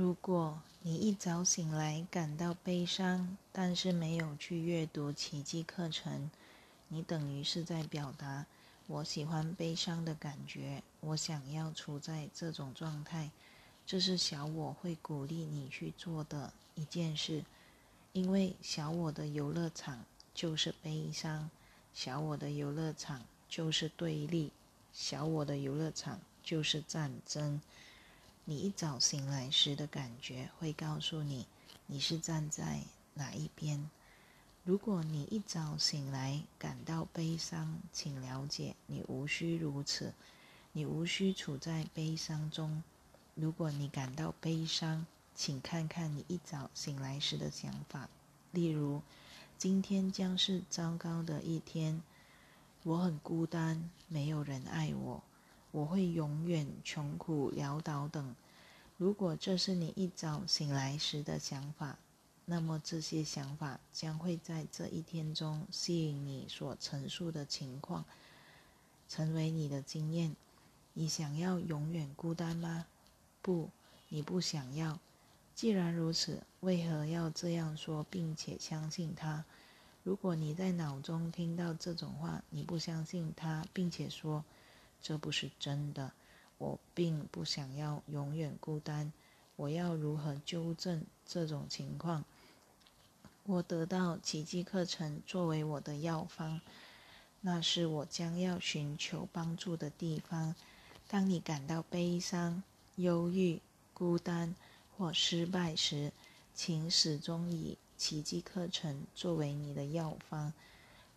如果你一早醒来感到悲伤，但是没有去阅读奇迹课程，你等于是在表达：我喜欢悲伤的感觉，我想要处在这种状态。这是小我会鼓励你去做的一件事，因为小我的游乐场就是悲伤，小我的游乐场就是对立，小我的游乐场就是战争。你一早醒来时的感觉会告诉你，你是站在哪一边。如果你一早醒来感到悲伤，请了解，你无需如此，你无需处在悲伤中。如果你感到悲伤，请看看你一早醒来时的想法，例如，今天将是糟糕的一天，我很孤单，没有人爱我。我会永远穷苦潦倒等。如果这是你一早醒来时的想法，那么这些想法将会在这一天中吸引你所陈述的情况，成为你的经验。你想要永远孤单吗？不，你不想要。既然如此，为何要这样说，并且相信它？如果你在脑中听到这种话，你不相信它，并且说。这不是真的，我并不想要永远孤单。我要如何纠正这种情况？我得到奇迹课程作为我的药方，那是我将要寻求帮助的地方。当你感到悲伤、忧郁、孤单或失败时，请始终以奇迹课程作为你的药方。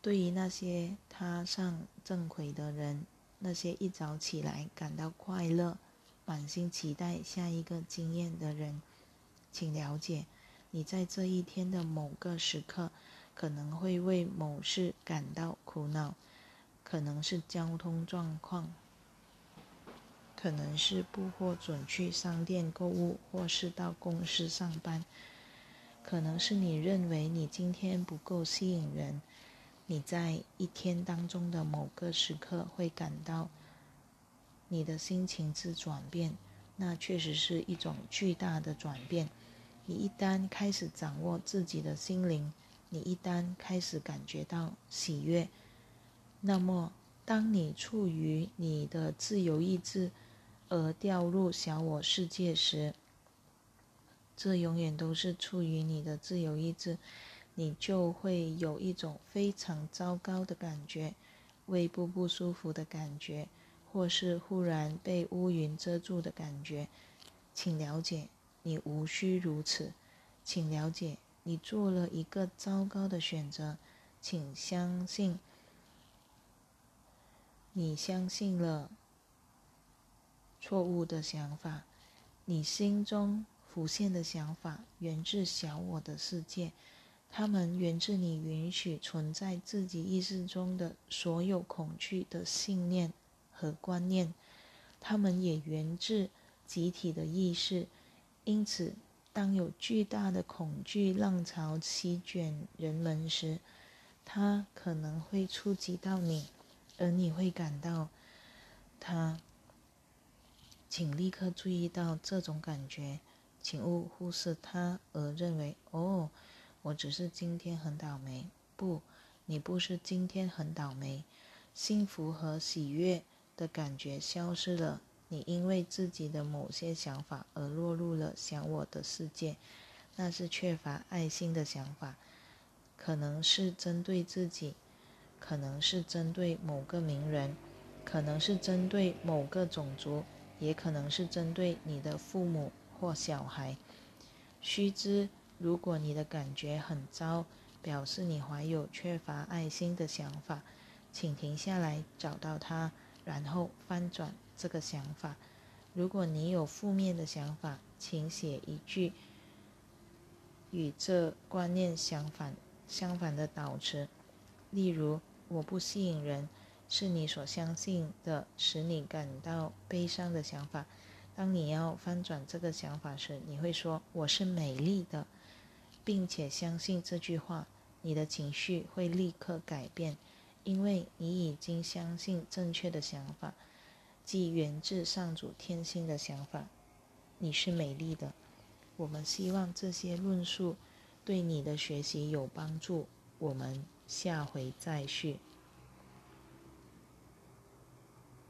对于那些踏上正轨的人，那些一早起来感到快乐、满心期待下一个经验的人，请了解，你在这一天的某个时刻可能会为某事感到苦恼，可能是交通状况，可能是不获准去商店购物，或是到公司上班，可能是你认为你今天不够吸引人。你在一天当中的某个时刻会感到你的心情之转变，那确实是一种巨大的转变。你一旦开始掌握自己的心灵，你一旦开始感觉到喜悦，那么当你处于你的自由意志而掉入小我世界时，这永远都是处于你的自由意志。你就会有一种非常糟糕的感觉，胃部不舒服的感觉，或是忽然被乌云遮住的感觉。请了解，你无需如此。请了解，你做了一个糟糕的选择。请相信，你相信了错误的想法。你心中浮现的想法源自小我的世界。它们源自你允许存在自己意识中的所有恐惧的信念和观念，它们也源自集体的意识。因此，当有巨大的恐惧浪潮席卷人们时，它可能会触及到你，而你会感到它。请立刻注意到这种感觉，请勿忽视它而认为哦。我只是今天很倒霉。不，你不是今天很倒霉。幸福和喜悦的感觉消失了。你因为自己的某些想法而落入了想我的世界，那是缺乏爱心的想法，可能是针对自己，可能是针对某个名人，可能是针对某个种族，也可能是针对你的父母或小孩。须知。如果你的感觉很糟，表示你怀有缺乏爱心的想法，请停下来找到它，然后翻转这个想法。如果你有负面的想法，请写一句与这观念相反相反的导词，例如“我不吸引人”，是你所相信的使你感到悲伤的想法。当你要翻转这个想法时，你会说：“我是美丽的。”并且相信这句话，你的情绪会立刻改变，因为你已经相信正确的想法，即源自上主天心的想法。你是美丽的，我们希望这些论述对你的学习有帮助。我们下回再续。